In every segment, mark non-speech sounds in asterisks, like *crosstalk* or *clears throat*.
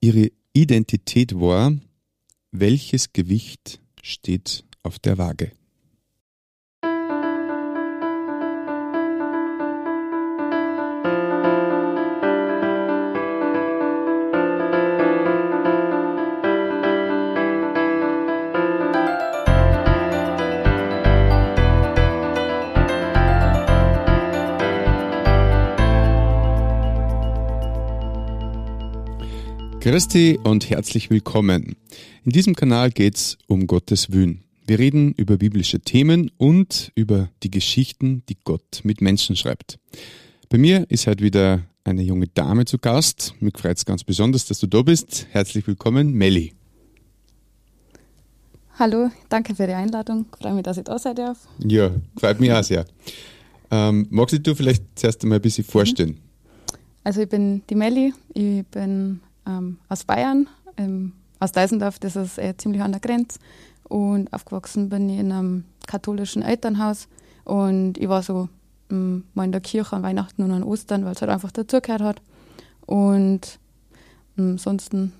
ihre Identität war, welches Gewicht steht auf der Waage? Christi und herzlich willkommen. In diesem Kanal geht es um Gottes Wün. Wir reden über biblische Themen und über die Geschichten, die Gott mit Menschen schreibt. Bei mir ist heute wieder eine junge Dame zu Gast. Mich freut es ganz besonders, dass du da bist. Herzlich willkommen, Melli. Hallo, danke für die Einladung. Freue mich, dass ich da sein darf. Ja, freut mich auch sehr. Ähm, magst du vielleicht zuerst einmal ein bisschen vorstellen? Also ich bin die Melli, ich bin ähm, aus Bayern, ähm, aus Deisendorf, das ist äh, ziemlich an der Grenze. Und aufgewachsen bin ich in einem katholischen Elternhaus. Und ich war so ähm, mal in der Kirche an Weihnachten und an Ostern, weil es halt einfach dazugehört hat. Und ähm, ansonsten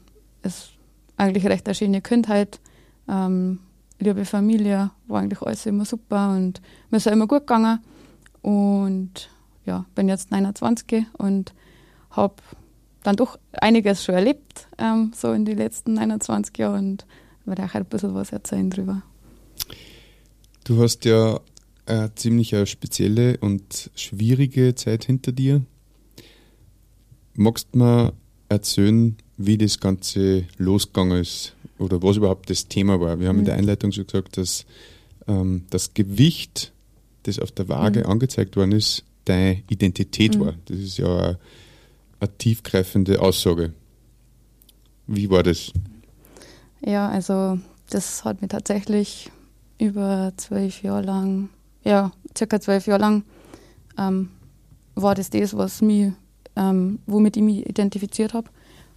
ist eigentlich recht eine schöne Kindheit. Ähm, liebe Familie, war eigentlich alles immer super und mir ist ja immer gut gegangen. Und ja, bin jetzt 29 und habe dann doch einiges schon erlebt, ähm, so in den letzten 21 Jahren und werde auch ein bisschen was erzählen drüber. Du hast ja eine ziemlich eine spezielle und schwierige Zeit hinter dir. Magst du mir erzählen, wie das Ganze losgegangen ist oder was überhaupt das Thema war? Wir haben mhm. in der Einleitung schon gesagt, dass ähm, das Gewicht, das auf der Waage mhm. angezeigt worden ist, deine Identität mhm. war. Das ist ja eine tiefgreifende Aussage. Wie war das? Ja, also das hat mir tatsächlich über zwölf Jahre lang, ja, circa zwölf Jahre lang, ähm, war das das, was mich, ähm, womit ich mich identifiziert habe.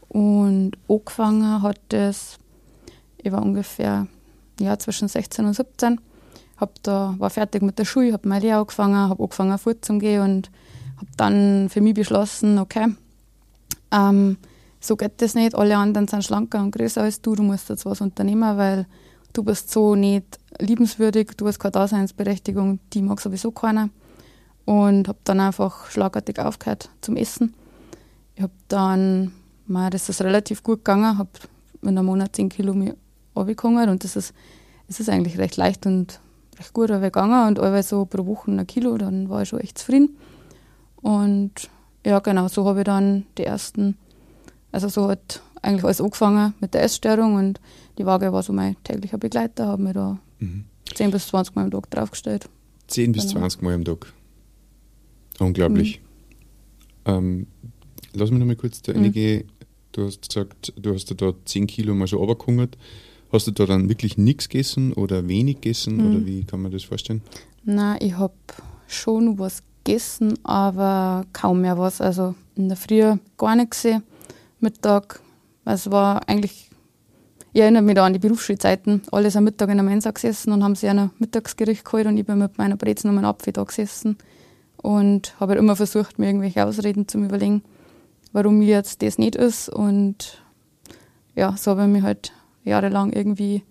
Und angefangen hat das, ich war ungefähr ja, zwischen 16 und 17, hab da, war fertig mit der Schule, habe meine Lehre angefangen, habe angefangen fortzugehen und habe dann für mich beschlossen, okay, ähm, so geht das nicht. Alle anderen sind schlanker und größer als du. Du musst jetzt was unternehmen, weil du bist so nicht liebenswürdig. Du hast keine Daseinsberechtigung. Die mag sowieso keiner. Und habe dann einfach schlagartig aufgehört zum Essen. Ich habe dann, mal, das ist relativ gut gegangen, habe in einem Monat 10 Kilo abgekommen und das ist, das ist eigentlich recht leicht und recht gut gegangen und alle so pro Woche ein Kilo, dann war ich schon echt zufrieden. Und ja, genau, so habe ich dann die ersten, also so hat eigentlich alles angefangen mit der Essstörung und die Waage war so mein täglicher Begleiter, habe mir da mhm. 10 bis 20 Mal am Tag draufgestellt. 10 bis genau. 20 Mal am Tag. Unglaublich. Mhm. Ähm, lass mich noch mal kurz da mhm. gehen. Du hast gesagt, du hast da 10 Kilo mal so runtergehungert. Hast du da dann wirklich nichts gegessen oder wenig gegessen mhm. oder wie kann man das vorstellen? Nein, ich habe schon was gegessen, aber kaum mehr was. Also in der Früh gar nichts. Mittag, es war eigentlich, ich erinnere mich da an die Berufsschulzeiten, alles am Mittag in der Mensa gesessen und haben sich ein Mittagsgericht geholt und ich bin mit meiner Brezen und meinem Apfel da gesessen und habe halt immer versucht, mir irgendwelche Ausreden zu überlegen, warum mir jetzt das nicht ist und ja, so habe ich mich halt jahrelang irgendwie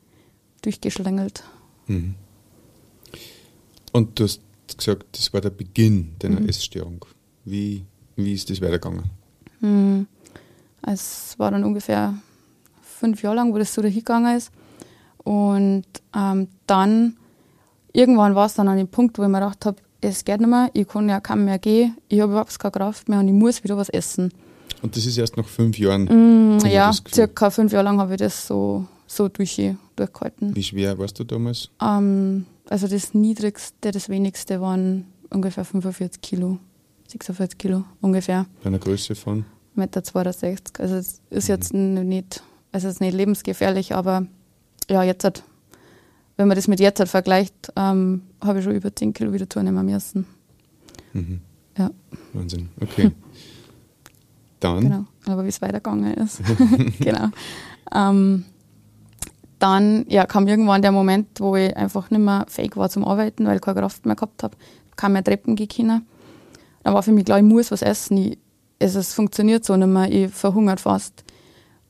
durchgeschlängelt. Mhm. Und du hast gesagt, das war der Beginn deiner mhm. Essstörung. Wie, wie ist das weitergegangen? Mhm. Es war dann ungefähr fünf Jahre lang, wo das so dahingegangen ist. Und ähm, dann, irgendwann war es dann an dem Punkt, wo ich mir gedacht habe, es geht nicht mehr, ich kann ja kaum mehr gehen, ich habe überhaupt keine Kraft mehr und ich muss wieder was essen. Und das ist erst nach fünf Jahren? Mm, ja, circa fünf Jahre lang habe ich das so, so durch, durchgehalten. Wie schwer warst du damals? Ähm, also das niedrigste, das wenigste waren ungefähr 45 Kilo, 46 Kilo ungefähr. Bei einer Größe von? 1,62 Meter. Also es ist mhm. jetzt nicht, also es ist nicht lebensgefährlich, aber ja, jetzt hat, wenn man das mit jetzt halt vergleicht, ähm, habe ich schon über 10 Kilo wieder zunehmen müssen. Mhm. Ja. Wahnsinn, okay. *laughs* Dann? Genau, aber wie es weitergegangen ist. *laughs* *laughs* genau. Ähm, dann ja, kam irgendwann der Moment, wo ich einfach nicht mehr fähig war zum Arbeiten, weil ich keine Kraft mehr gehabt habe. Kann mehr Treppen gehen Dann war für mich klar, ich muss was essen. Ich, es, es funktioniert so nicht mehr, ich verhungert fast.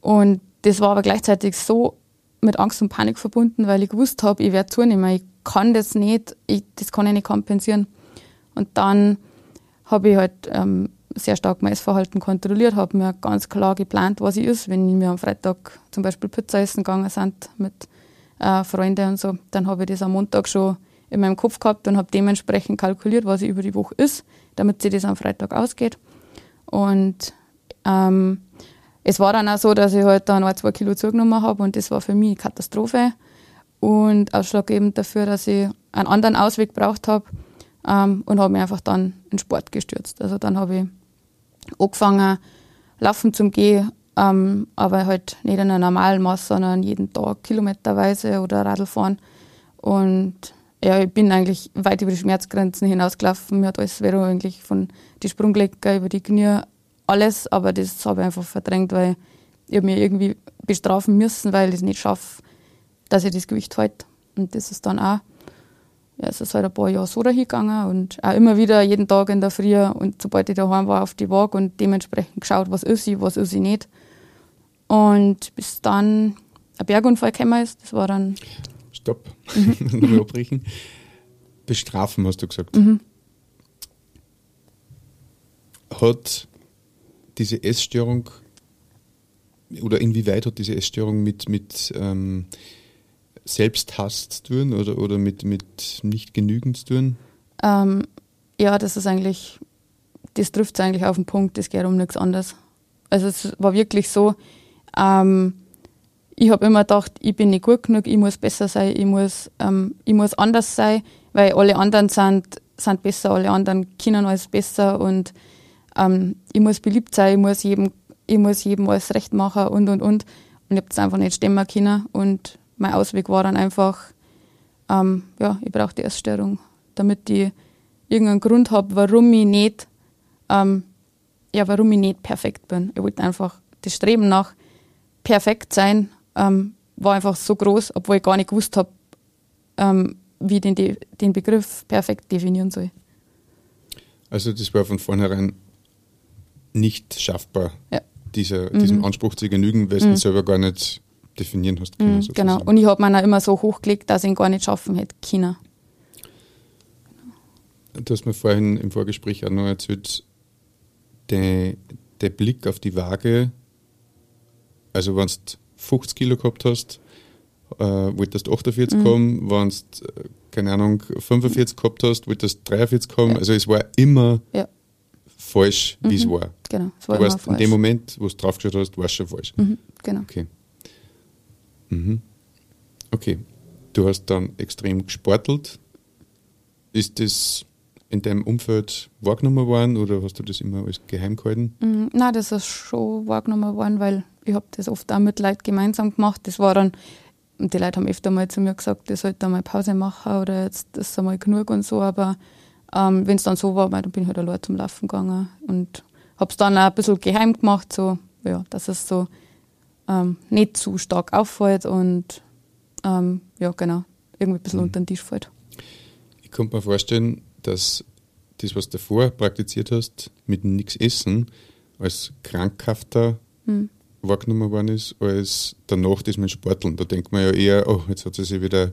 Und das war aber gleichzeitig so mit Angst und Panik verbunden, weil ich gewusst habe, ich werde zunehmen. Ich kann das nicht, ich, das kann ich nicht kompensieren. Und dann habe ich halt ähm, sehr stark mein Essverhalten kontrolliert, habe mir ganz klar geplant, was ich ist. Wenn wir am Freitag zum Beispiel Pizza essen gegangen sind mit äh, Freunden und so, dann habe ich das am Montag schon in meinem Kopf gehabt und habe dementsprechend kalkuliert, was ich über die Woche ist, damit sich das am Freitag ausgeht. Und ähm, es war dann auch so, dass ich halt dann ein, zwei Kilo zugenommen habe und das war für mich eine Katastrophe und ausschlaggebend dafür, dass ich einen anderen Ausweg braucht habe ähm, und habe mich einfach dann in Sport gestürzt. Also dann habe ich angefangen, laufen zum Gehen, ähm, aber halt nicht in einer normalen Maß, sondern jeden Tag kilometerweise oder Radl fahren. Und ja, ich bin eigentlich weit über die Schmerzgrenzen hinausgelaufen. Mir hat alles Vero eigentlich von die Sprunglecker über die Knie, alles, aber das habe ich einfach verdrängt, weil ich mir irgendwie bestrafen müssen, weil ich es nicht schaffe, dass ich das Gewicht halte. Und das ist dann auch, ja, es ist halt ein paar Jahre so dahin gegangen und auch immer wieder jeden Tag in der Früh und sobald ich daheim war, auf die Waage und dementsprechend geschaut, was ist ich, was ist ich nicht. Und bis dann ein Bergunfall gekommen ist, das war dann. Stopp, mhm. *laughs* abbrechen. Bestrafen, hast du gesagt. Mhm. Hat diese Essstörung oder inwieweit hat diese Essstörung mit, mit ähm, Selbsthass zu tun oder, oder mit, mit nicht genügend zu tun? Ähm, ja, das ist eigentlich, das trifft es eigentlich auf den Punkt, es geht um nichts anderes. Also es war wirklich so, ähm, ich habe immer gedacht, ich bin nicht gut genug, ich muss besser sein, ich muss, ähm, ich muss anders sein, weil alle anderen sind, sind besser, alle anderen können alles besser und ähm, ich muss beliebt sein, ich muss jedem, ich muss jedem alles recht machen und und und. Und ich habe das einfach nicht stemmen können. Und mein Ausweg war dann einfach, ähm, ja, ich brauche die Essstörung, damit ich irgendeinen Grund habe, warum ich nicht, ähm, ja, warum ich nicht perfekt bin. Ich wollte einfach das Streben nach perfekt sein ähm, war einfach so groß, obwohl ich gar nicht gewusst habe, ähm, wie ich den, den Begriff perfekt definieren soll. Also das war von vornherein nicht schaffbar, ja. dieser, mhm. diesem Anspruch zu genügen, weil mhm. du selber gar nicht definieren hast können. Mhm, genau, und ich habe mir auch immer so hochgelegt, dass ich ihn gar nicht schaffen hätte können. Du hast mir vorhin im Vorgespräch auch noch erzählt, der, der Blick auf die Waage, also wenn du 50 Kilo gehabt hast, äh, wolltest 48 mhm. haben, wenn du, äh, keine Ahnung, 45 gehabt hast, wolltest 43 haben. Ja. Also es war immer ja falsch, wie es mhm. war. Genau, es war du warst in dem Moment, wo du draufgeschaut hast, war es schon falsch. Mhm, genau. Okay. Mhm. Okay. Du hast dann extrem gesportelt. Ist das in deinem Umfeld wahrgenommen worden oder hast du das immer als geheim gehalten? Mhm, nein, das ist schon wahrgenommen worden, weil ich habe das oft auch mit Leuten gemeinsam gemacht. Das war dann, die Leute haben öfter mal zu mir gesagt, ich sollte mal Pause machen oder jetzt ist einmal genug und so, aber ähm, Wenn es dann so war, dann bin ich halt allein zum Laufen gegangen und habe es dann auch ein bisschen geheim gemacht, so, ja, dass es so ähm, nicht zu stark auffällt und ähm, ja, genau, irgendwie ein bisschen mhm. unter den Tisch fällt. Ich könnte mir vorstellen, dass das, was du davor praktiziert hast, mit nichts essen, als krankhafter mhm. wahrgenommen worden ist, als danach das mit Sporteln. Da denkt man ja eher, oh, jetzt hat sie sich wieder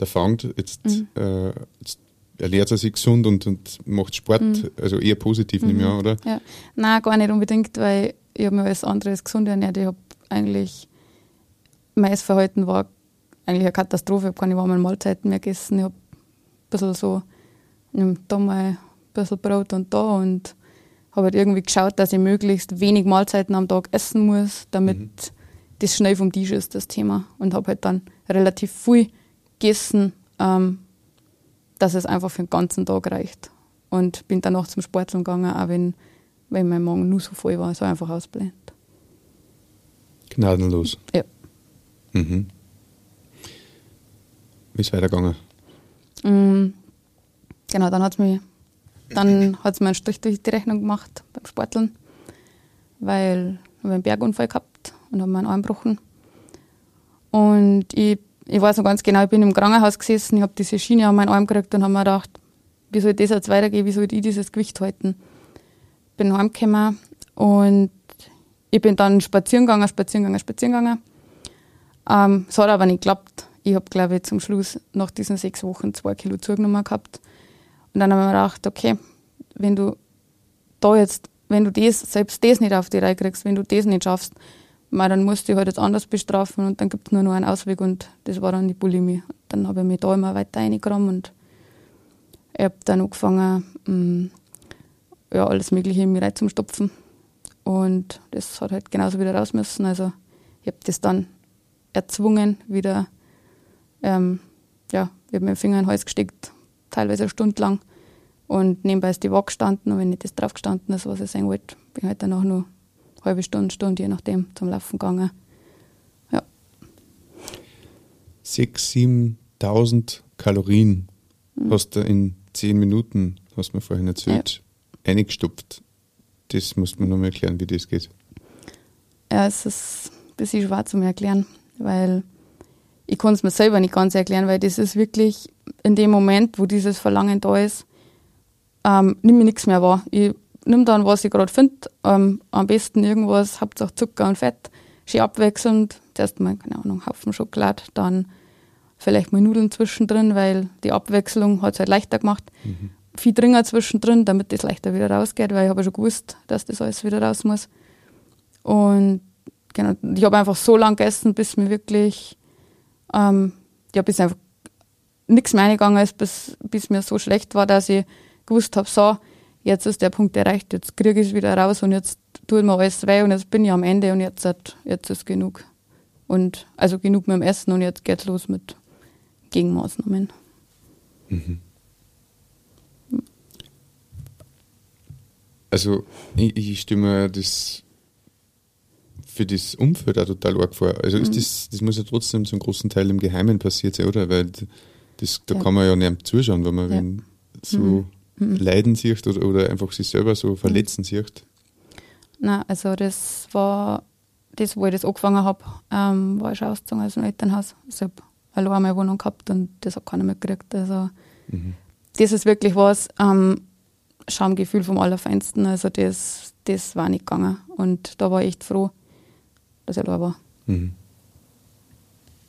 der Fanged, jetzt, mhm. äh, jetzt ernährt er sich gesund und, und macht Sport, mhm. also eher positiv mhm. nehme ich an, oder? Ja. Nein, gar nicht unbedingt, weil ich habe mir alles andere gesund ernährt. Ich habe eigentlich, mein Essverhalten war eigentlich eine Katastrophe. Ich habe keine warmen Mahlzeiten mehr gegessen. Ich habe ein bisschen so, da mal ein bisschen Brot und da und habe halt irgendwie geschaut, dass ich möglichst wenig Mahlzeiten am Tag essen muss, damit mhm. das schnell vom Tisch ist, das Thema. Und habe halt dann relativ viel gegessen, ähm, dass es einfach für den ganzen Tag reicht. Und bin dann auch zum Sporteln gegangen, auch wenn, wenn mein Magen nur so voll war, so einfach ausblendet. Gnadenlos. Ja. Mhm. Wie ist es weitergegangen? Mhm. Genau, dann hat es mir dann hat's mir einen Strich durch die Rechnung gemacht beim Sporteln, weil ich einen Bergunfall gehabt und habe meinen Arm gebrochen. Und ich ich weiß noch ganz genau, ich bin im Krankenhaus gesessen, ich habe diese Schiene an meinen Arm gekriegt und habe mir gedacht, wie soll das jetzt weitergehen, wie soll ich dieses Gewicht halten? Bin heimgekommen und ich bin dann spazieren gegangen, spazieren gegangen, spazieren gegangen. Ähm, es hat aber nicht geklappt. Ich habe, glaube ich, zum Schluss nach diesen sechs Wochen zwei Kilo zugenommen gehabt. Und dann habe ich mir gedacht, okay, wenn du da jetzt, wenn du das, selbst das nicht auf die Reihe kriegst, wenn du das nicht schaffst, mal, dann musst du dich halt jetzt anders bestrafen und dann gibt es nur noch einen Ausweg und das war dann die Bulimie. Dann habe ich mich da immer weiter reingegraben und ich habe dann angefangen, mm, ja, alles Mögliche in mich reinzustopfen. Und das hat halt genauso wieder raus müssen. Also ich habe das dann erzwungen, wieder, ähm, ja, ich habe mir den Finger in den Hals gesteckt, teilweise eine Stunde lang. Und nebenbei ist die Waage gestanden und wenn nicht das drauf gestanden ist, was ich sagen wollte, bin ich halt dann auch nur eine halbe Stunde, Stunde, je nachdem, zum Laufen gegangen. Ja. 6.000, 7.000 Kalorien mhm. hast du in 10 Minuten, hast du mir vorhin erzählt, ja. eingestopft. Das muss man nochmal erklären, wie das geht. Ja, es ist ein bisschen schwer zu mir erklären, weil ich kann es mir selber nicht ganz erklären, weil das ist wirklich in dem Moment, wo dieses Verlangen da ist, ähm, nimm mir nichts mehr wahr. Ich nimm dann, was ich gerade finde, ähm, am besten irgendwas, Hauptsache Zucker und Fett, schön abwechselnd. Zuerst mal, keine Ahnung, Haufen Schokolade, dann vielleicht mal Nudeln zwischendrin, weil die Abwechslung hat es halt leichter gemacht. Mhm. Viel Dringer zwischendrin, damit das leichter wieder rausgeht, weil ich habe schon gewusst, dass das alles wieder raus muss. Und genau, ich habe einfach so lange gegessen, bis mir wirklich, ähm, ja, bis einfach nichts mehr eingegangen ist, bis, bis mir so schlecht war, dass ich gewusst habe, so, jetzt ist der Punkt erreicht, jetzt kriege ich es wieder raus und jetzt tut mir alles weh und jetzt bin ich am Ende und jetzt, jetzt ist genug. Und also genug mit dem Essen und jetzt geht's los mit Gegenmaßnahmen. Mhm. Also ich, ich mir das für das Umfeld auch total arg vor. Also ist mhm. das, das muss ja trotzdem zum großen Teil im Geheimen passiert sein, oder? Weil das, da ja. kann man ja nicht zuschauen, wenn man ja. so mhm. mhm. leiden sieht oder, oder einfach sich selber so verletzen mhm. sieht. Nein, also das war das, wo ich das angefangen habe, ähm, war ich schon ausgezogen aus dem Elternhaus. Also ich habe allein meine Wohnung gehabt und das hat keiner mitgekriegt. Also mhm. das ist wirklich was, ähm, Schamgefühl vom Allerfeinsten. Also das, das war nicht gegangen. Und da war ich echt froh, dass er da war. Mhm.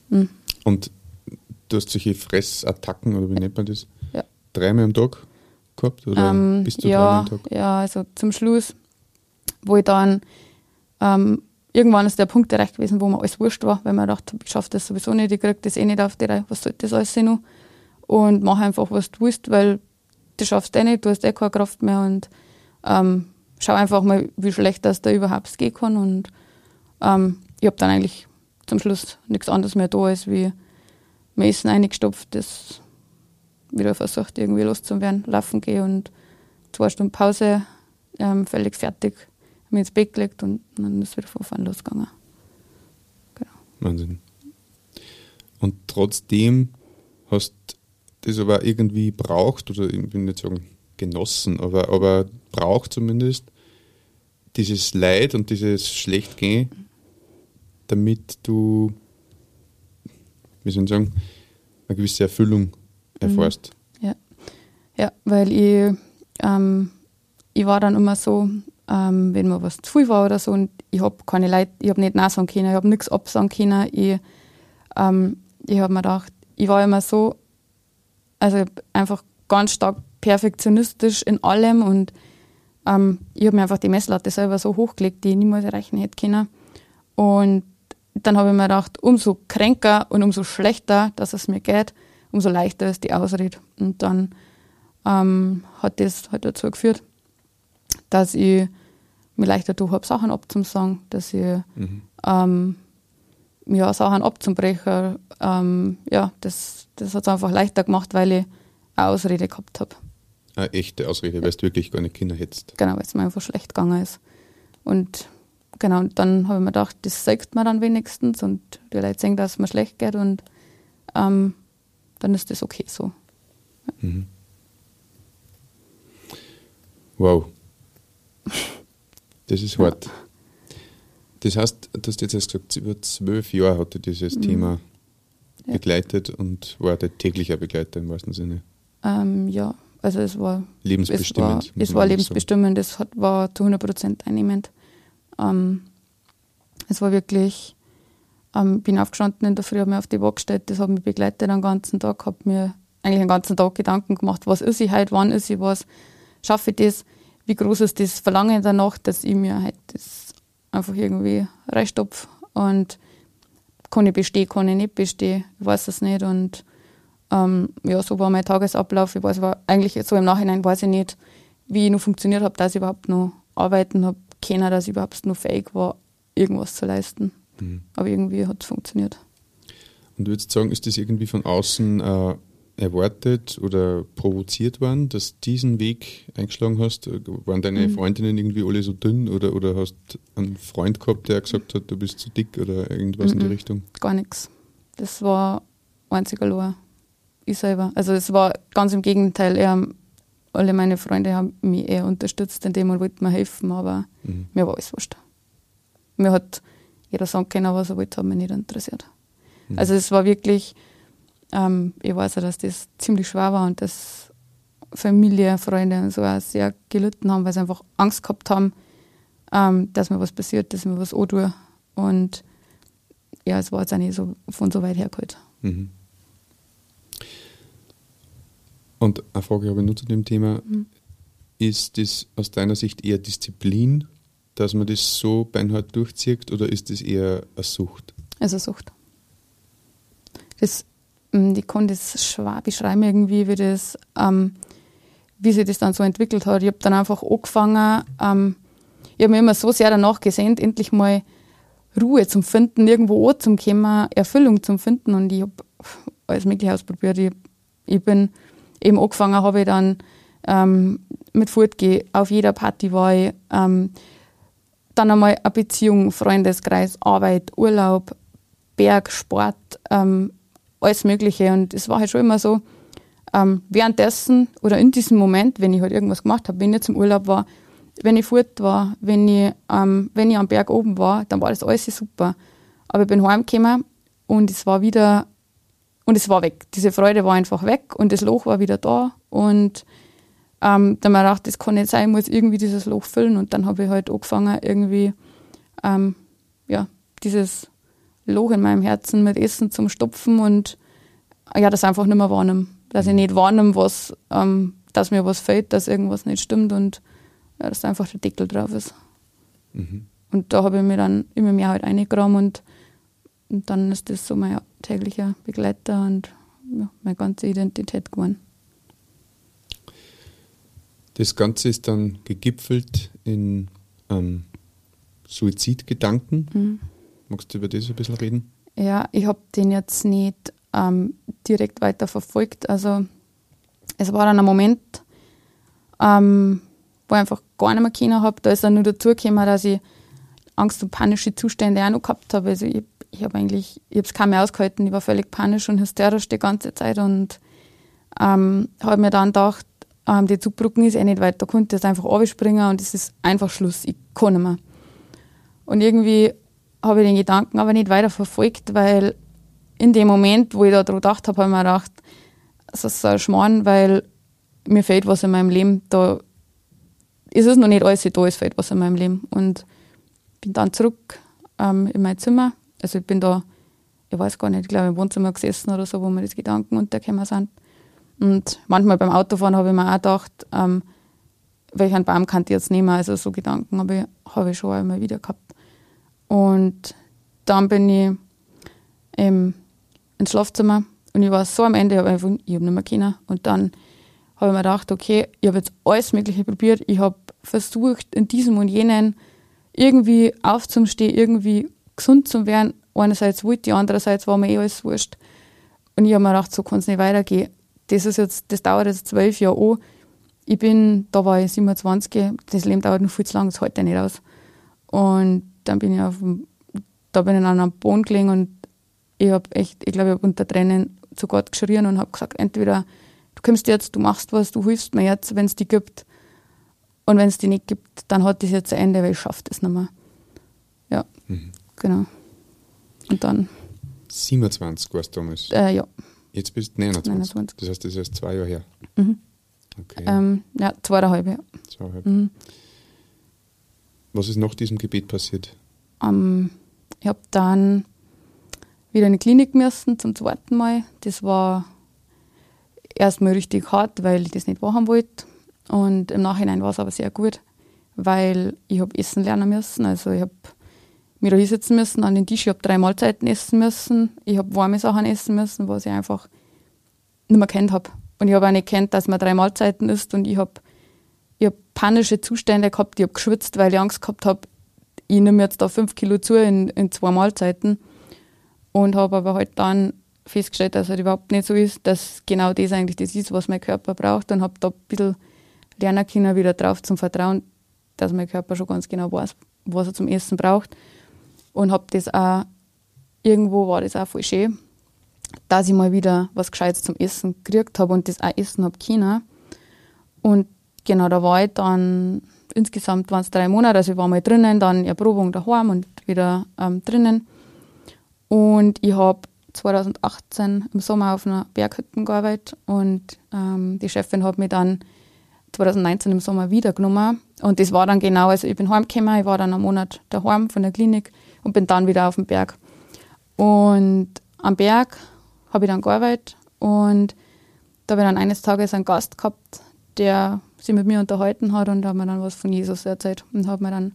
Mhm. Und du hast solche Fressattacken, oder wie nennt man das? Ja. Dreimal am Tag gehabt? Oder ähm, bis zu ja, am Tag? Ja, also zum Schluss, wo ich dann ähm, irgendwann ist der Punkt erreicht gewesen, wo mir alles wurscht war, weil man dachte, ich schaffe das sowieso nicht, ich kriege das eh nicht auf die Reihe, was soll das alles sein noch? Und mach einfach, was du willst, weil du schaffst eh nicht, du hast eh keine Kraft mehr und ähm, schau einfach mal, wie schlecht das da überhaupt gehen kann und ähm, ich habe dann eigentlich zum Schluss nichts anderes mehr da, als wie mein Essen eingestopft, das wieder versucht irgendwie loszuwerden, laufen gehe und zwei Stunden Pause, ähm, völlig fertig, mich ins Bett gelegt und dann ist wieder von vorne losgegangen. Genau. Wahnsinn. Und trotzdem hast du das aber irgendwie braucht, oder ich will nicht sagen genossen, aber, aber braucht zumindest dieses Leid und dieses Schlechtgehen, damit du, wie soll ich sagen, eine gewisse Erfüllung erfährst. Mhm. Ja. ja, weil ich, ähm, ich war dann immer so, ähm, wenn mir was zu viel war oder so und ich habe keine Leute, ich habe nicht Nein sagen können, ich habe nichts absagen können. Ich, ähm, ich habe mir gedacht, ich war immer so, also einfach ganz stark perfektionistisch in allem und ähm, ich habe mir einfach die Messlatte selber so hochgelegt, die ich niemals erreichen hätte können. Und dann habe ich mir gedacht, umso kränker und umso schlechter, dass es mir geht, umso leichter ist die Ausrede. Und dann ähm, hat das halt dazu geführt, dass ich mir leichter tue habe, Sachen abzusagen, dass ich mhm. ähm, ja, Sachen abzubrechen. Ähm, ja, das, das hat es einfach leichter gemacht, weil ich eine Ausrede gehabt habe. Eine echte Ausrede, weil du wirklich gar nicht Kinder hättest. Genau, weil es mir einfach schlecht gegangen ist. Und genau, und dann habe ich mir gedacht, das sagt man dann wenigstens und die Leute sehen, dass es mir schlecht geht und ähm, dann ist das okay so. Mhm. Wow. *laughs* Das ist hart. Ja. Das heißt, du hast jetzt erst gesagt, über zwölf Jahre hatte dieses mhm. Thema begleitet ja. und war der täglicher Begleiter im wahrsten Sinne. Ähm, ja, also es war lebensbestimmend. Es war, es war lebensbestimmend, es hat, war zu 100 Prozent einnehmend. Ähm, es war wirklich, ähm, bin aufgestanden in der Früh, habe mich auf die Waage gestellt, das hat mich begleitet den ganzen Tag, habe mir eigentlich den ganzen Tag Gedanken gemacht, was ist ich heute, wann ist ich was, schaffe ich das, wie groß ist das Verlangen danach, dass ich mir halt das einfach irgendwie reinstopfe und kann ich bestehen, kann ich nicht bestehen, ich weiß es nicht und ähm, ja, so war mein Tagesablauf, ich weiß, war eigentlich so im Nachhinein weiß ich nicht, wie ich noch funktioniert habe, dass ich überhaupt noch arbeiten habe können, dass ich überhaupt noch fähig war, irgendwas zu leisten. Mhm. Aber irgendwie hat es funktioniert. Und du würdest sagen, ist das irgendwie von außen äh, erwartet oder provoziert worden, dass du diesen Weg eingeschlagen hast? Waren deine mhm. Freundinnen irgendwie alle so dünn oder, oder hast einen Freund gehabt, der gesagt hat, du bist zu dick oder irgendwas mhm. in die mhm. Richtung? Gar nichts. Das war einzig allein. Ich selber. Also es war ganz im Gegenteil. Eher, alle meine Freunde haben mich eher unterstützt, indem man wollte mir helfen, aber mhm. mir war alles wurscht. Mir hat jeder sagen können, was er wollte, hat mich nicht interessiert. Mhm. Also es war wirklich ähm, ich weiß ja, dass das ziemlich schwer war und dass Familie, Freunde und so auch sehr gelitten haben, weil sie einfach Angst gehabt haben, ähm, dass mir was passiert, dass mir was antue. Und ja, es war jetzt auch nicht so von so weit hergeholt. Mhm. Und eine Frage habe ich nur zu dem Thema. Mhm. Ist das aus deiner Sicht eher Disziplin, dass man das so beinhart durchzieht, oder ist das eher eine Sucht? Es ist eine Sucht. Das ich hm, kann das schwer beschreiben irgendwie, wie das, ähm, wie sich das dann so entwickelt hat. Ich habe dann einfach angefangen, ähm, ich habe mir immer so sehr danach gesehnt, endlich mal Ruhe zum Finden, irgendwo zum kommen, Erfüllung zum Finden und ich habe alles Mögliche ausprobiert. Ich, ich bin eben angefangen, habe ich dann ähm, mit Fortgehen, auf jeder Party war ich, ähm, dann einmal eine Beziehung, Freundeskreis, Arbeit, Urlaub, Berg, Sport, ähm, alles Mögliche. Und es war halt schon immer so, ähm, währenddessen oder in diesem Moment, wenn ich halt irgendwas gemacht habe, wenn ich zum Urlaub war, wenn ich fort war, wenn ich, ähm, wenn ich am Berg oben war, dann war das alles super. Aber ich bin heimgekommen und es war wieder, und es war weg. Diese Freude war einfach weg und das Loch war wieder da. Und ähm, dann habe ich gedacht, das kann nicht sein, ich muss irgendwie dieses Loch füllen. Und dann habe ich halt angefangen, irgendwie, ähm, ja, dieses Loch in meinem Herzen mit Essen zum Stopfen und ja, das einfach nicht mehr wahrnehme. Dass ich nicht wahrnehme, was, ähm, dass mir was fehlt, dass irgendwas nicht stimmt und ja, dass einfach der Deckel drauf ist. Mhm. Und da habe ich mir dann immer mehr halt eingegraben und, und dann ist das so mein täglicher Begleiter und ja, meine ganze Identität geworden. Das Ganze ist dann gegipfelt in ähm, Suizidgedanken. Mhm. Magst du über das ein bisschen reden? Ja, ich habe den jetzt nicht ähm, direkt weiter verfolgt. Also es war dann ein Moment, ähm, wo ich einfach gar nicht mehr können habe. Da ist dann nur dazu gekommen, dass ich Angst und panische Zustände auch noch gehabt habe. Also ich, ich habe eigentlich, ich habe es kaum mehr ausgehalten. Ich war völlig panisch und hysterisch die ganze Zeit und ähm, habe mir dann gedacht, ähm, die Zugbrücken ist eh nicht weiter, da konnte jetzt einfach abspringen und es ist einfach Schluss. Ich kann nicht mehr. Und irgendwie habe ich den Gedanken aber nicht weiter verfolgt, weil in dem Moment, wo ich da drüber gedacht habe, habe ich mir gedacht, das ist ein Schmarrn, weil mir fehlt was in meinem Leben. Da ist es noch nicht alles da, es fehlt was in meinem Leben. Und bin dann zurück ähm, in mein Zimmer. Also ich bin da, ich weiß gar nicht, ich glaube im Wohnzimmer gesessen oder so, wo mir das Gedanken untergekommen sind. Und manchmal beim Autofahren habe ich mir auch gedacht, ähm, welchen Baum kann ich jetzt nehmen? Also so Gedanken habe ich, habe ich schon einmal wieder gehabt. Und dann bin ich ähm, ins Schlafzimmer und ich war so am Ende, ich habe einfach, ich habe nicht mehr können. Und dann habe ich mir gedacht, okay, ich habe jetzt alles Mögliche probiert. Ich habe versucht, in diesem und jenen irgendwie aufzustehen, irgendwie gesund zu werden. Einerseits wollte ich, andererseits war mir eh alles wurscht. Und ich habe mir gedacht, so kann es nicht weitergehen. Das ist jetzt, das dauert jetzt zwölf Jahre an. Ich bin, da war ich 27, das Leben dauert noch viel zu lang, das halte ich nicht aus. Und dann bin ich auf dem, da bin ich an einem Boden gelegen und ich habe echt, ich glaube, ich habe unter Tränen zu Gott geschrien und habe gesagt, entweder du kommst jetzt, du machst was, du hilfst mir jetzt, wenn es die gibt. Und wenn es die nicht gibt, dann hat das jetzt ein Ende, weil ich schaffe das nicht mehr. Ja, mhm. genau. Und dann. 27 warst du damals? Äh, ja. Jetzt bist du 29. 29. Das heißt, das ist erst zwei Jahre her. Mhm. Okay. Ähm, ja, zweieinhalb, ja. Zweieinhalb. Mhm. Was ist nach diesem Gebet passiert? Am Ich habe dann wieder in die Klinik müssen zum zweiten Mal. Das war erstmal richtig hart, weil ich das nicht machen wollte. Und im Nachhinein war es aber sehr gut, weil ich habe essen lernen müssen. Also ich habe mich da hinsetzen müssen an den Tisch, ich habe drei Mahlzeiten essen müssen, ich habe warme Sachen essen müssen, was ich einfach nicht mehr kennt habe. Und ich habe auch nicht kennt, dass man drei Mahlzeiten isst und ich habe ich hab panische Zustände gehabt, ich habe geschwitzt, weil ich Angst gehabt habe, ich nehme jetzt da fünf Kilo zu in, in zwei Mahlzeiten und habe aber halt dann festgestellt, dass es überhaupt nicht so ist, dass genau das eigentlich das ist, was mein Körper braucht und habe da ein bisschen lernen können, wieder drauf zum Vertrauen, dass mein Körper schon ganz genau weiß, was er zum Essen braucht und habe das auch, irgendwo war das auch voll schön, dass ich mal wieder was Gescheites zum Essen gekriegt habe und das auch essen habe können. Und genau, da war ich dann, insgesamt waren es drei Monate, also ich war mal drinnen, dann Erprobung daheim und wieder ähm, drinnen. Und ich habe 2018 im Sommer auf einer Berghütte gearbeitet und ähm, die Chefin hat mich dann 2019 im Sommer wieder genommen. Und das war dann genau, also ich bin heimgekommen, ich war dann einen Monat daheim von der Klinik und bin dann wieder auf dem Berg. Und am Berg habe ich dann gearbeitet und da habe ich dann eines Tages einen Gast gehabt, der sich mit mir unterhalten hat und hat mir dann was von Jesus erzählt und hat mir dann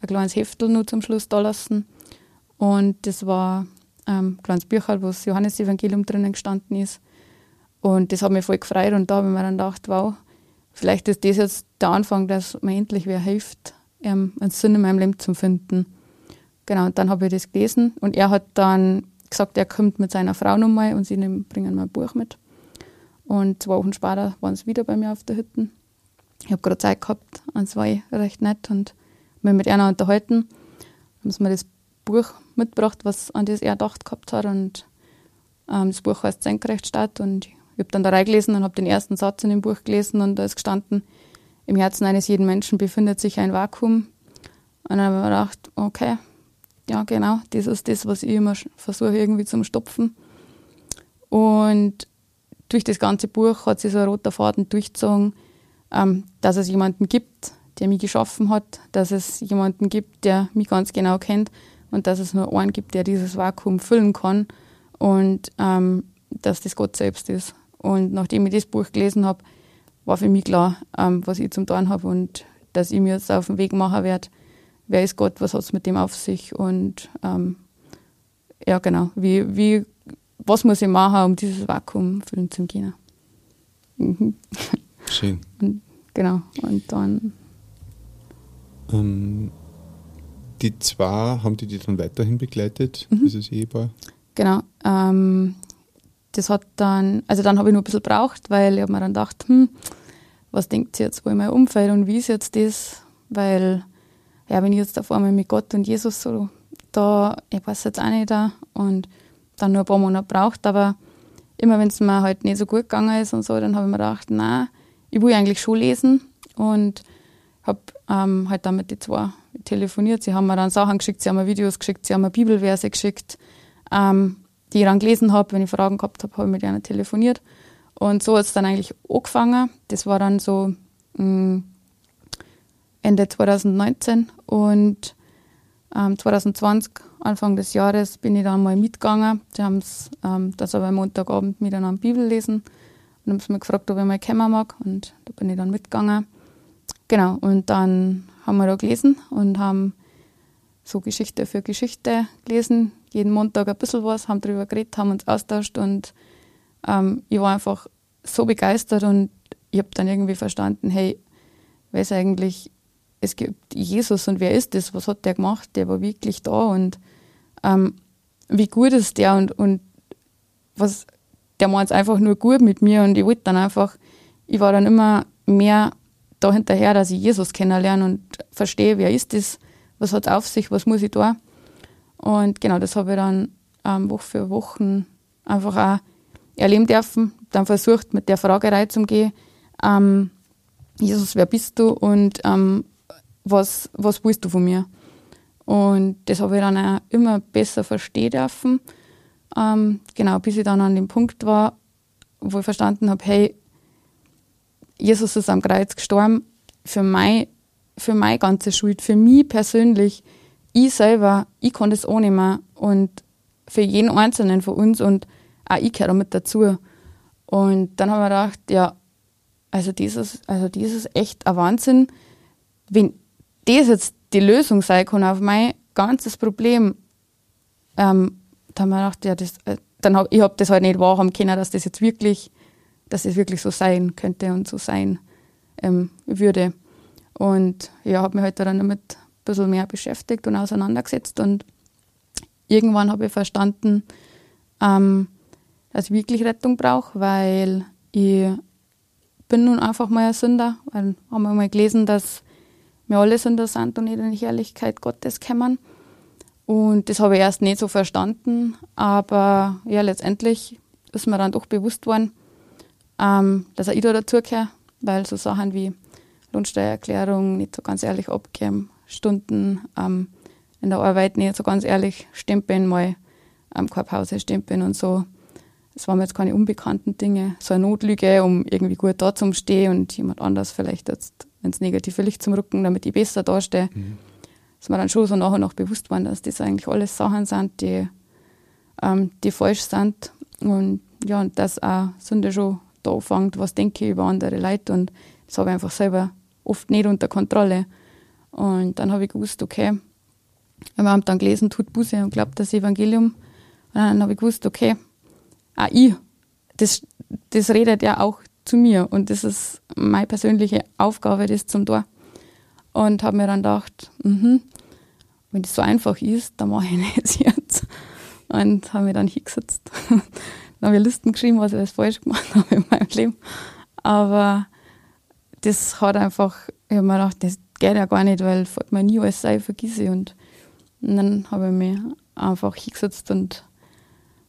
ein kleines Heftel nur zum Schluss da lassen. Und das war ähm, ein kleines Bücher, wo das Johannesevangelium drinnen gestanden ist. Und das hat mich voll gefreut und da habe ich mir dann gedacht, wow, vielleicht ist das jetzt der Anfang, dass mir endlich wer hilft, ähm, einen Sinn in meinem Leben zu finden. Genau, und dann habe ich das gelesen und er hat dann gesagt, er kommt mit seiner Frau nochmal und sie bringen mir ein Buch mit. Und zwei Wochen später waren sie wieder bei mir auf der Hütte. Ich habe gerade Zeit gehabt und es war recht nett und mich mit einer unterhalten. Haben sie mir das Buch mitgebracht, was an das er gedacht gehabt hat und ähm, das Buch heißt Senkrechtstadt und ich habe dann da reingelesen und habe den ersten Satz in dem Buch gelesen und da ist gestanden, im Herzen eines jeden Menschen befindet sich ein Vakuum. Und dann habe ich mir gedacht, okay, ja, genau, das ist das, was ich immer versuche irgendwie zum Stopfen. Und durch das ganze Buch hat sich so ein roter Faden durchgezogen, ähm, dass es jemanden gibt, der mich geschaffen hat, dass es jemanden gibt, der mich ganz genau kennt und dass es nur einen gibt, der dieses Vakuum füllen kann und ähm, dass das Gott selbst ist. Und nachdem ich das Buch gelesen habe, war für mich klar, ähm, was ich zum tun habe und dass ich mir jetzt auf den Weg machen werde, wer ist Gott, was hat es mit dem auf sich? Und ähm, ja genau, wie, wie, was muss ich machen, um dieses Vakuum füllen zu können. Mhm. Schön. *laughs* Und, genau, und dann. Ähm, die zwei, haben die die dann weiterhin begleitet, mhm. dieses Ehepaar? Genau. Ähm, das hat dann, also dann habe ich noch ein bisschen gebraucht, weil ich habe mir dann gedacht, hm, was denkt sie jetzt wohl mein Umfeld und wie ist jetzt das? Weil ja, wenn ich jetzt auf einmal mit Gott und Jesus so da, ich weiß jetzt auch nicht da und dann nur ein paar Monate braucht, aber immer wenn es mir halt nicht so gut gegangen ist und so, dann habe ich mir gedacht, nein, ich will eigentlich schon lesen und habe ähm, halt dann mit den zwei telefoniert. Sie haben mir dann Sachen geschickt, sie haben mir Videos geschickt, sie haben mir Bibelverse geschickt, ähm, die ich dann gelesen habe. Wenn ich Fragen gehabt habe, habe ich mit ihnen telefoniert. Und so hat es dann eigentlich angefangen. Das war dann so mh, mm, Ende 2019 und ähm, 2020, Anfang des Jahres, bin ich dann mal mitgegangen. Sie haben es, ähm, das aber am Montagabend miteinander Bibel lesen und haben mich gefragt, ob ich mal kommen mag und da bin ich dann mitgegangen. Genau, und dann haben wir da gelesen und haben so Geschichte für Geschichte gelesen. Jeden Montag ein bisschen was, haben darüber geredet, haben uns austauscht und ähm, ich war einfach so begeistert und ich habe dann irgendwie verstanden, hey, wer ist eigentlich es gibt Jesus und wer ist das? Was hat der gemacht? Der war wirklich da und ähm, wie gut ist der und, und was, der meint es einfach nur gut mit mir und ich wollte dann einfach, ich war dann immer mehr da hinterher, dass ich Jesus kennenlerne und verstehe, wer ist das, was hat es auf sich, was muss ich da. Und genau, das habe ich dann ähm, Woche für Wochen einfach auch erleben dürfen, dann versucht, mit der Frage reinzugehen, ähm, Jesus, wer bist du? Und ähm, was, was willst du von mir? Und das habe ich dann auch immer besser verstehen dürfen. Ähm, genau, bis ich dann an dem Punkt war, wo ich verstanden habe, hey, Jesus ist am Kreuz gestorben für, mein, für meine ganze Schuld, für mich persönlich ich selber, ich kann das auch nicht mehr und für jeden Einzelnen von uns und auch ich gehöre damit dazu. Und dann haben wir gedacht, ja, also dieses, also dieses echt ein Wahnsinn, wenn das jetzt die Lösung sein kann auf mein ganzes Problem, ähm, da haben wir gedacht, ja, das, äh, dann hab, ich habe das halt nicht wahrhaben können, dass das jetzt wirklich, dass das wirklich so sein könnte und so sein ähm, würde. Und ja, habe mich halt dann damit ein bisschen mehr beschäftigt und auseinandergesetzt und irgendwann habe ich verstanden, ähm, dass ich wirklich Rettung brauche, weil ich bin nun einfach mal ein Sünder. Weil haben wir mal gelesen, dass wir alle sind und nicht in die Herrlichkeit Gottes kommen. Und das habe ich erst nicht so verstanden. Aber ja, letztendlich ist mir dann doch bewusst worden, ähm, dass ich da dazugehöre, weil so Sachen wie Lohnsteuererklärung nicht so ganz ehrlich abgeben, Stunden ähm, in der Arbeit nicht so ganz ehrlich stempeln, mal am Korphause stempeln und so. Es waren mir jetzt keine unbekannten Dinge. So eine Notlüge, um irgendwie gut da zu stehen und jemand anders vielleicht jetzt ins negative Licht zum Rücken, damit ich besser dastehe. Mhm. Ist mir dann schon so nachher und nach bewusst worden, dass das eigentlich alles Sachen sind, die, ähm, die falsch sind. Und ja, und dass auch Sünde schon da anfängt, was denke ich über andere Leute. Und das habe ich einfach selber oft nicht unter Kontrolle. Und dann habe ich gewusst, okay, wir haben dann gelesen, tut Buße und glaubt das Evangelium. Und dann habe ich gewusst, okay, auch ich, das, das redet ja auch zu mir und das ist meine persönliche Aufgabe, das zum Tor. Und habe mir dann gedacht, mh, wenn das so einfach ist, dann mache ich *laughs* das jetzt. Und habe mir dann hingesetzt. *laughs* dann habe ich Listen geschrieben, was ich alles falsch gemacht *laughs* habe in meinem Leben. Aber das hat einfach, ich habe mir gedacht, das geht ja gar nicht, weil mir nie alles sein, vergesse Und, und dann habe ich mich einfach hingesetzt und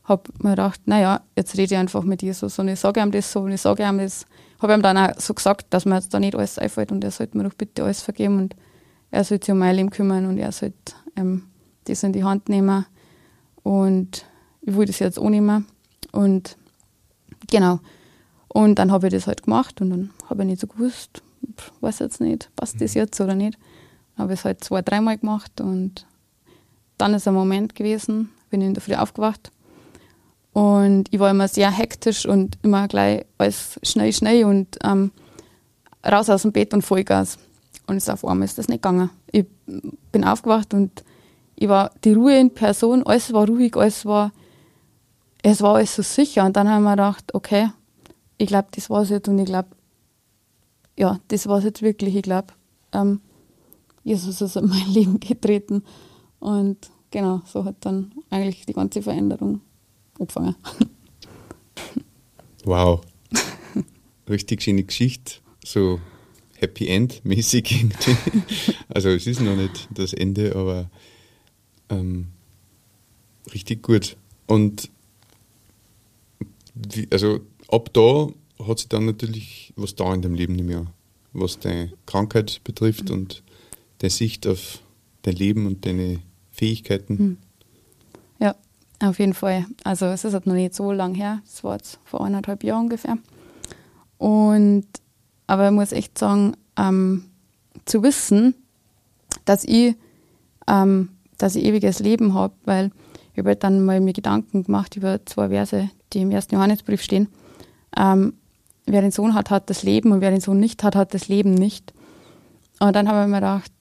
habe mir gedacht, naja, jetzt rede ich einfach mit Jesus und ich sage ihm das so und ich sage ihm das. Habe ihm dann auch so gesagt, dass mir jetzt da nicht alles einfällt und er sollte mir doch bitte alles vergeben und er sollte sich um mein Leben kümmern und er sollte ähm, das in die Hand nehmen. Und ich wollte das jetzt auch nicht mehr. Und genau. Und dann habe ich das halt gemacht und dann habe ich nicht so gewusst, weiß jetzt nicht, passt das jetzt oder nicht. Dann habe ich es halt zwei, dreimal gemacht und dann ist ein Moment gewesen, bin ich in der Früh aufgewacht und ich war immer sehr hektisch und immer gleich alles schnell, schnell und ähm, raus aus dem Bett und Vollgas. Und auf einmal ist das nicht gegangen. Ich bin aufgewacht und ich war die Ruhe in Person, alles war ruhig, alles war, es war alles so sicher. Und dann haben wir gedacht, okay, ich glaube, das war es jetzt und ich glaube, ja, das war es jetzt wirklich. Ich glaube, ähm, Jesus ist in mein *laughs* Leben getreten. Und genau, so hat dann eigentlich die ganze Veränderung angefangen. *laughs* Wow. Richtig schöne Geschichte. So Happy End mäßig irgendwie. *laughs* Also es ist noch nicht das Ende, aber ähm, richtig gut. Und wie, also ab da hat sich dann natürlich was da in deinem Leben nicht mehr, was deine Krankheit betrifft mhm. und deine Sicht auf dein Leben und deine Fähigkeiten. Mhm. Auf jeden Fall. Also es ist halt noch nicht so lang her. Es war jetzt vor eineinhalb Jahren ungefähr. Und aber ich muss echt sagen, ähm, zu wissen, dass ich, ähm, dass ich ewiges Leben habe, weil ich habe halt dann mal mir Gedanken gemacht über zwei Verse, die im ersten Johannesbrief stehen. Ähm, wer den Sohn hat, hat das Leben und wer den Sohn nicht hat, hat das Leben nicht. Und dann habe ich mir gedacht,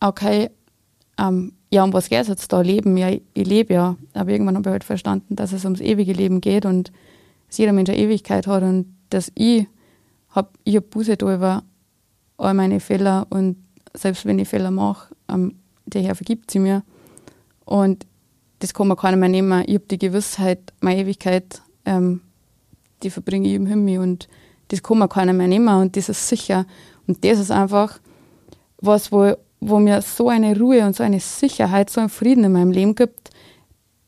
okay, ähm, ja, um was geht es jetzt da? Leben, ja, ich lebe ja. Aber irgendwann habe ich halt verstanden, dass es ums ewige Leben geht und dass jeder Mensch eine Ewigkeit hat und dass ich habe ich hab Buße da über all meine Fehler und selbst wenn ich Fehler mache, ähm, der Herr vergibt sie mir. Und das kann man keiner mehr nehmen. Ich habe die Gewissheit, meine Ewigkeit, ähm, die verbringe ich im Himmel und das kann man keiner mehr nehmen und das ist sicher. Und das ist einfach was, wo wo mir so eine Ruhe und so eine Sicherheit, so ein Frieden in meinem Leben gibt,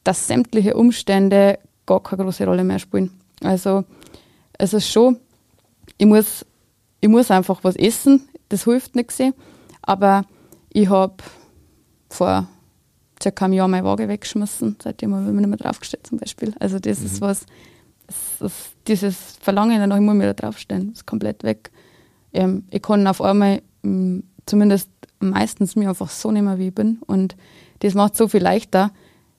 dass sämtliche Umstände gar keine große Rolle mehr spielen. Also es ist schon, ich muss, ich muss einfach was essen, das hilft nichts. Aber ich habe vor circa einem Jahr meine Waage weggeschmissen, seitdem habe ich mich nicht mehr draufgestellt zum Beispiel. Also das mhm. ist was, das, ist, dieses Verlangen ich muss mich da draufstellen, ist komplett weg. Ähm, ich kann auf einmal mh, mm, zumindest meistens mir einfach so mehr, wie ich bin. Und das macht so viel leichter,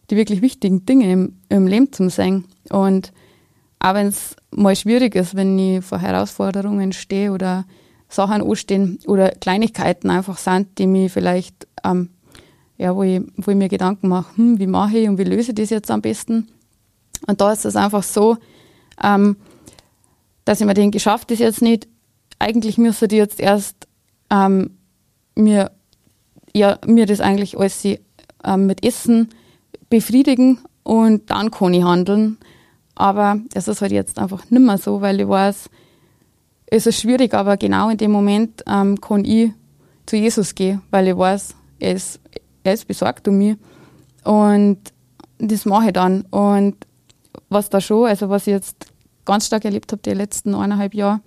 die wirklich wichtigen Dinge im, im Leben zu sehen. Und auch wenn es mal schwierig ist, wenn ich vor Herausforderungen stehe oder Sachen anstehen oder Kleinigkeiten einfach sind, die mich vielleicht, ähm, ja, wo ich, wo ich mir Gedanken mache, hm, wie mache ich und wie löse ich das jetzt am besten. Und da ist es einfach so, ähm, dass ich mir denke, geschafft ist jetzt nicht. Eigentlich müsste ich jetzt erst ähm, mir, ja, mir das eigentlich alles ähm, mit Essen befriedigen und dann kann ich handeln. Aber das ist halt jetzt einfach nicht mehr so, weil ich weiß, es ist schwierig, aber genau in dem Moment ähm, kann ich zu Jesus gehen, weil ich weiß, er ist, er ist besorgt um mich. Und das mache ich dann. Und was da schon, also was ich jetzt ganz stark erlebt habe die letzten eineinhalb Jahre,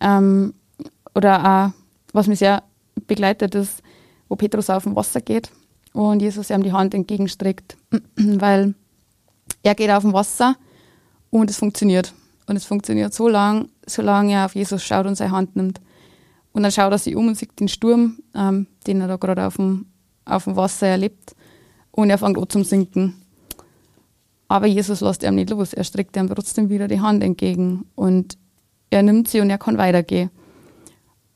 ähm, oder auch, was mich sehr begleitet ist, wo Petrus auf dem Wasser geht und Jesus ihm die Hand entgegenstreckt, *clears throat* weil er geht auf dem Wasser und es funktioniert. Und es funktioniert so lange, solange er auf Jesus schaut und seine Hand nimmt. Und dann schaut er sich um und sieht den Sturm, ähm, den er da gerade auf dem, auf dem Wasser erlebt. Und er fängt an zum Sinken. Aber Jesus lässt ihm nicht los. Er streckt ihm trotzdem wieder die Hand entgegen. Und er nimmt sie und er kann weitergehen.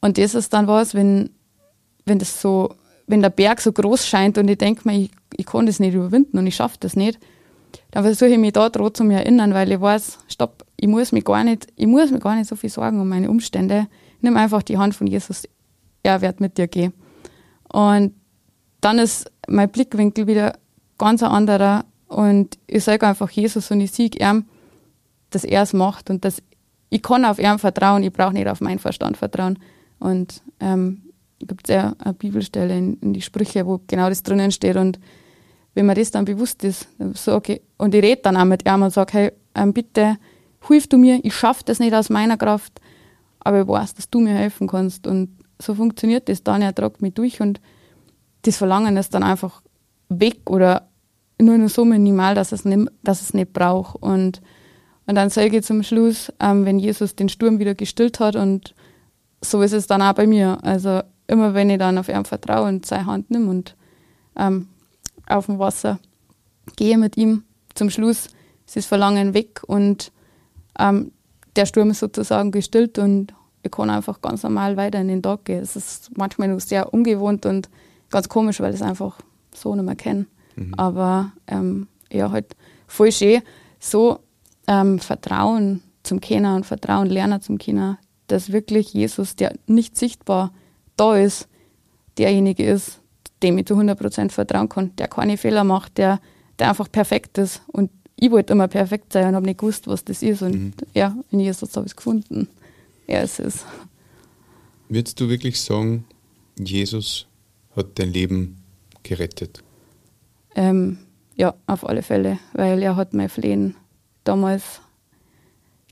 Und das ist dann was, wenn, wenn das so, wenn der Berg so groß scheint und ich denke mir, ich, ich kann das nicht überwinden und ich schaffe das nicht, dann versuche ich mich da dran zu erinnern, weil ich weiß, stopp, ich muss mich gar nicht, ich muss mir gar nicht so viel sorgen um meine Umstände. Nimm einfach die Hand von Jesus, er wird mit dir gehen. Und dann ist mein Blickwinkel wieder ganz ein anderer und ich sage einfach Jesus und ich sehe ihm, dass er es macht und dass ich kann auf ihn vertrauen, ich brauche nicht auf meinen Verstand vertrauen. Und ähm, gibt ja eine Bibelstelle in, in, die Sprüche, wo genau das drinnen steht und wenn mir das dann bewusst ist, so okay, und ich rede dann auch mit ihm und sage, hey, ähm, bitte hilf du mir, ich schaffe das nicht aus meiner Kraft, aber ich weiß, dass du mir helfen kannst. Und so funktioniert das dann, er tragt mich durch und das Verlangen ist dann einfach weg oder nur noch so minimal, dass es nicht, dass es nicht braucht. Und, und dann sage ich zum Schluss, ähm, wenn Jesus den Sturm wieder gestillt hat und so ist es dann auch bei mir. Also immer wenn ich dann auf ihn vertraue und seine Hand nehme und ähm, auf dem Wasser gehe mit ihm. Zum Schluss ist das Verlangen weg und ähm, der Sturm ist sozusagen gestillt und ich kann einfach ganz normal weiter in den Tag gehen. Es ist manchmal noch sehr ungewohnt und ganz komisch, weil ich es einfach so nicht mehr kenne. Mhm. Aber ähm, ja, halt voll schön, so ähm, Vertrauen zum Kennen und Vertrauen lernen zum Kennen, dass wirklich Jesus, der nicht sichtbar da ist, derjenige ist, dem ich zu 100% vertrauen kann, der keine Fehler macht, der, der einfach perfekt ist. Und ich wollte immer perfekt sein und habe nicht gewusst, was das ist. Und mhm. ja, in Jesus habe ich es gefunden. Er ist es. Würdest du wirklich sagen, Jesus hat dein Leben gerettet? Ähm, ja, auf alle Fälle, weil er hat mein Flehen damals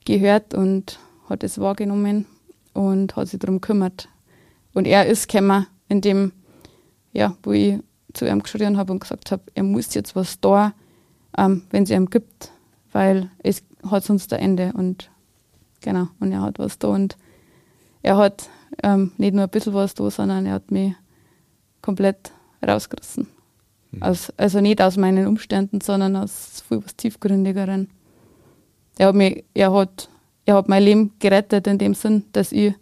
gehört und hat es wahrgenommen und hat sich darum gekümmert. Und er ist gekommen, in dem ja, wo ich zu ihm geschrien habe und gesagt habe, er muss jetzt was da, ähm, wenn es ihm gibt, weil es hat sonst ein Ende und genau, und er hat was da und er hat ähm, nicht nur ein bisschen was da, sondern er hat mich komplett rausgerissen. Mhm. Aus, also nicht aus meinen Umständen, sondern aus viel was tiefgründigeren. Er hat, mich, er, hat, er hat mein Leben gerettet in dem Sinn, dass ich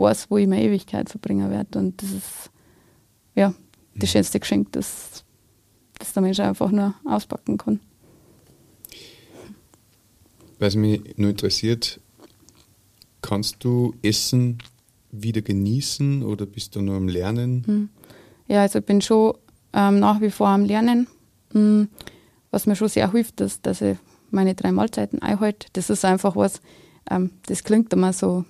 weiß, wo ich meine Ewigkeit verbringen werde. Und das ist, ja, das schönste Geschenk, das, das der Mensch einfach nur auspacken kann. Was mich nur interessiert, kannst du Essen wieder genießen oder bist du nur am Lernen? Hm. Ja, also ich bin schon ähm, nach wie vor am Lernen. Hm, was mir schon sehr hilft, ist, dass ich meine drei Mahlzeiten einhalte. Das ist einfach was, ähm, das klingt immer so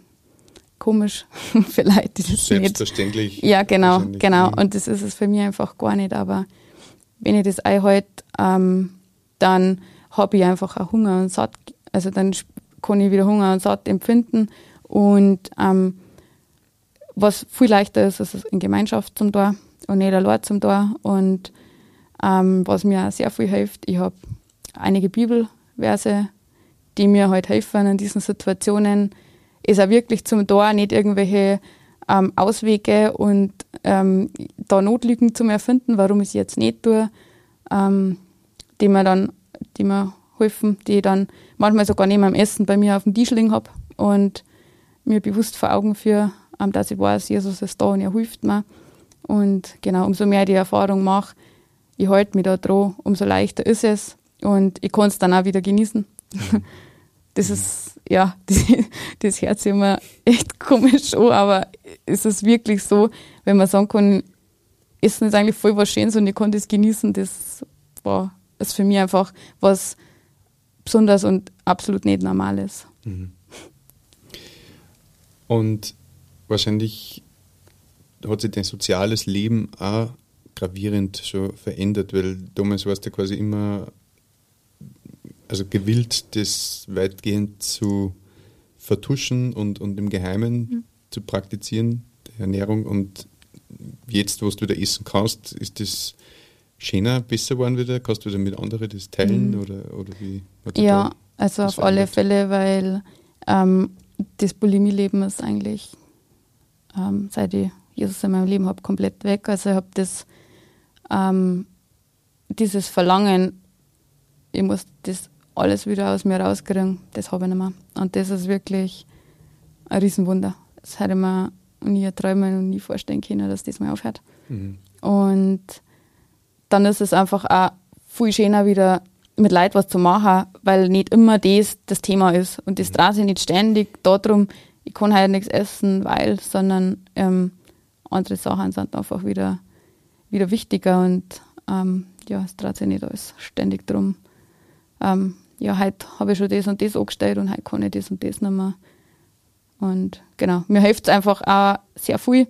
komisch *laughs* die das Selbstverständlich. Nicht. Ja, genau, genau. Und das ist es für mich einfach gar nicht. Aber wenn ich das einhalte, ähm, dann habe ich einfach auch Hunger und satt. Also dann kann ich wieder Hunger und satt empfinden. Und ähm, was viel leichter ist, ist es in Gemeinschaft zum Tor und nicht allein zum Tor. Und ähm, was mir auch sehr viel hilft, ich habe einige Bibelverse, die mir halt helfen in diesen Situationen, ist auch wirklich zum Tor, nicht irgendwelche ähm, Auswege und ähm, da Notlügen zu erfinden, warum ich es jetzt nicht tue, ähm, die mir dann, die mir helfen, die ich dann manchmal sogar neben meinem Essen bei mir auf dem Tisch liegen habe und mir bewusst vor Augen führe, ähm, dass ich weiß, Jesus ist da und er hilft mir. Und genau, umso mehr ich die Erfahrung mache, ich halte mich da dran, umso leichter ist es und ich kann es dann auch wieder genießen. Mhm. *laughs* *laughs* Das ist, ja, das, das sich immer echt komisch an, aber es ist wirklich so, wenn man sagen kann, ist eigentlich voll was Schönes und ich kann das genießen, das war ist für mich einfach was Besonderes und absolut nicht Normales. Mhm. Und wahrscheinlich hat sich dein soziales Leben auch gravierend schon verändert, weil damals warst du quasi immer also gewillt, das weitgehend zu vertuschen und, und im Geheimen mhm. zu praktizieren, die Ernährung. Und jetzt, wo du da essen kannst, ist das schöner, besser geworden wieder? Kannst du wieder mit anderen das teilen? Mhm. Oder, oder wie? Ja, also auf alle Fälle, weil ähm, das Bulimie-Leben ist eigentlich, ähm, seit ich Jesus in meinem Leben habe, komplett weg. Also ich habe das, ähm, dieses Verlangen, ich muss das alles wieder aus mir rauskriegen, das habe ich nicht mehr. Und das ist wirklich ein Riesenwunder. Das hätte ich mir nie träumen und nie vorstellen können, dass das mal aufhört. Mhm. Und dann ist es einfach auch viel schöner wieder mit Leid was zu machen, weil nicht immer das das Thema ist. Und das mhm. dreht sich nicht ständig darum, ich kann halt nichts essen, weil, sondern ähm, andere Sachen sind einfach wieder, wieder wichtiger und ähm, ja, es dreht sich nicht alles ständig darum, ähm, ja, heute habe ich schon das und das angestellt und heute kann ich das und das nicht mehr. Und genau, mir hilft es einfach auch sehr viel,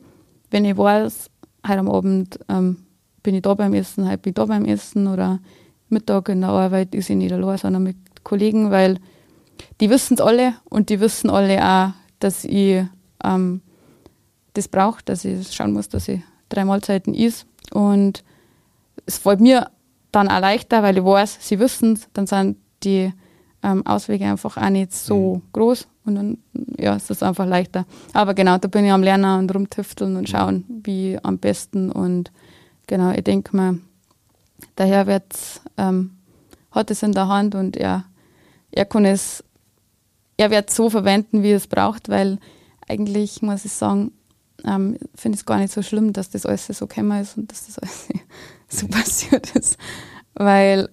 wenn ich weiß, heute am Abend ähm, bin ich da beim Essen, heute bin ich da beim Essen oder Mittag in der Arbeit ist ich nicht allein, sondern mit Kollegen, weil die wissen es alle und die wissen alle auch, dass ich ähm, das brauche, dass ich schauen muss, dass ich drei Mahlzeiten is. Und es fällt mir dann auch leichter, weil ich weiß, sie wissen es, dann sind die ähm, Auswege einfach auch nicht so mhm. groß und dann ja, ist es einfach leichter. Aber genau, da bin ich am Lernen und rumtüfteln und schauen, wie am besten. Und genau, ich denke mal, der Herr wird, ähm, hat es in der Hand und er, er kann es, er wird so verwenden, wie es braucht, weil eigentlich muss ich sagen, ähm, finde ich es gar nicht so schlimm, dass das alles so gekommen ist und dass das alles *laughs* so passiert ist. Weil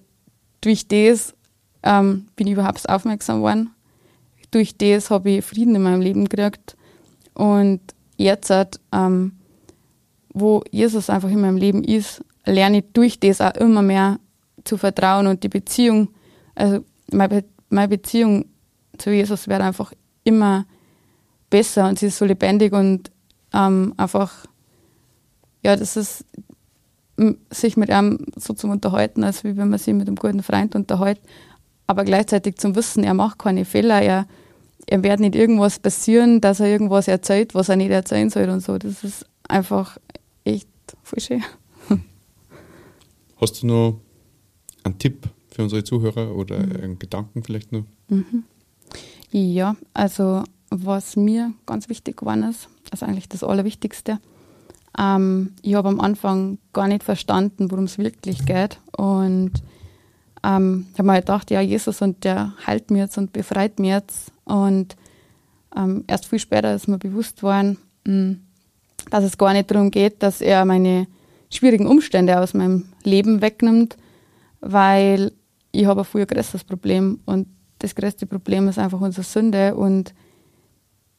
durch das ähm, bin ich überhaupt aufmerksam geworden. Durch das habe ich Frieden in meinem Leben gekriegt. Und jetzt, ähm, wo Jesus einfach in meinem Leben ist, lerne ich durch das auch immer mehr zu vertrauen und die Beziehung, also meine, meine Beziehung zu Jesus wird einfach immer besser und sie ist so lebendig und ähm, einfach, ja, das ist, sich mit ihm so zu unterhalten, als wie wenn man sich mit einem guten Freund unterhält aber gleichzeitig zum Wissen, er macht keine Fehler, er, er wird nicht irgendwas passieren, dass er irgendwas erzählt, was er nicht erzählen soll und so. Das ist einfach echt voll schön. Hast du noch einen Tipp für unsere Zuhörer oder mhm. einen Gedanken vielleicht noch? Mhm. Ja, also was mir ganz wichtig geworden ist, also eigentlich das Allerwichtigste, ähm, ich habe am Anfang gar nicht verstanden, worum es wirklich geht und ähm, ich habe mir halt gedacht, ja, Jesus und der heilt mir jetzt und befreit mir jetzt. Und ähm, erst viel später ist mir bewusst worden, mh, hm, dass es gar nicht darum geht, dass er meine schwierigen Umstände aus meinem Leben wegnimmt, weil ich habe ein viel größeres Problem und das größte Problem ist einfach unsere Sünde und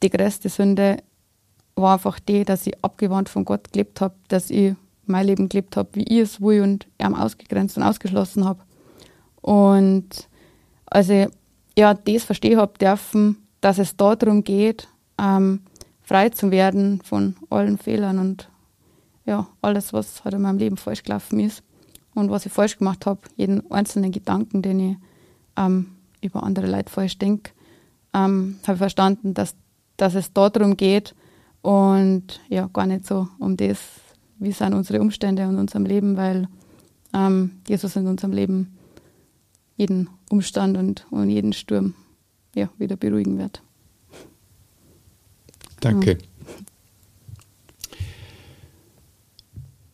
die größte Sünde war einfach die, dass ich abgewandt von Gott gelebt habe, dass ich mein Leben gelebt habe, wie ich es will und er ausgegrenzt und ausgeschlossen habe. Und also ja, das verstehe habe dürfen, dass es darum geht, ähm, frei zu werden von allen Fehlern und ja, alles, was halt in meinem Leben falsch gelaufen ist und was ich falsch gemacht habe, jeden einzelnen Gedanken, den ich ähm, über andere Leute falsch denke, ähm, habe ich verstanden, dass, dass es darum geht und ja, gar nicht so um das, wie sind unsere Umstände in unserem Leben, weil ähm, Jesus in unserem Leben jeden Umstand und, und jeden Sturm ja, wieder beruhigen wird. Danke.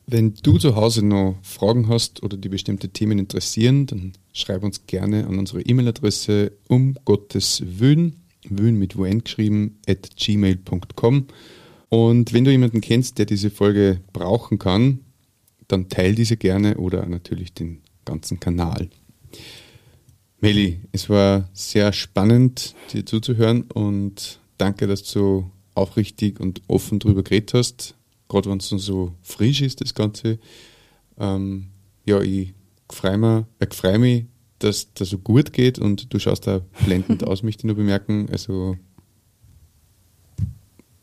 Wenn du zu Hause noch Fragen hast oder die bestimmte Themen interessieren, dann schreib uns gerne an unsere E-Mail-Adresse um Gottes Willen, Willen mit WN geschrieben, at gmail.com. Und wenn du jemanden kennst, der diese Folge brauchen kann, dann teil diese gerne oder natürlich den ganzen Kanal. Meli, es war sehr spannend, dir zuzuhören und danke, dass du aufrichtig und offen darüber geredet hast, gerade wenn es so frisch ist, das Ganze. Ähm, ja, ich freue mich, äh, freu mich, dass das so gut geht und du schaust da blendend *laughs* aus, möchte ich nur bemerken. Also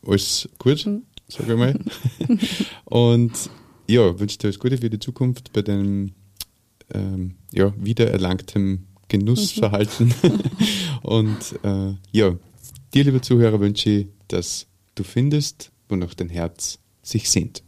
alles gut, mhm. sage ich mal. *laughs* und ja, wünsche dir alles Gute für die Zukunft bei deinem ähm, ja, wiedererlangtem Genussverhalten. *laughs* und äh, ja, dir, liebe Zuhörer, wünsche ich, dass du findest, wonach dein Herz sich sehnt.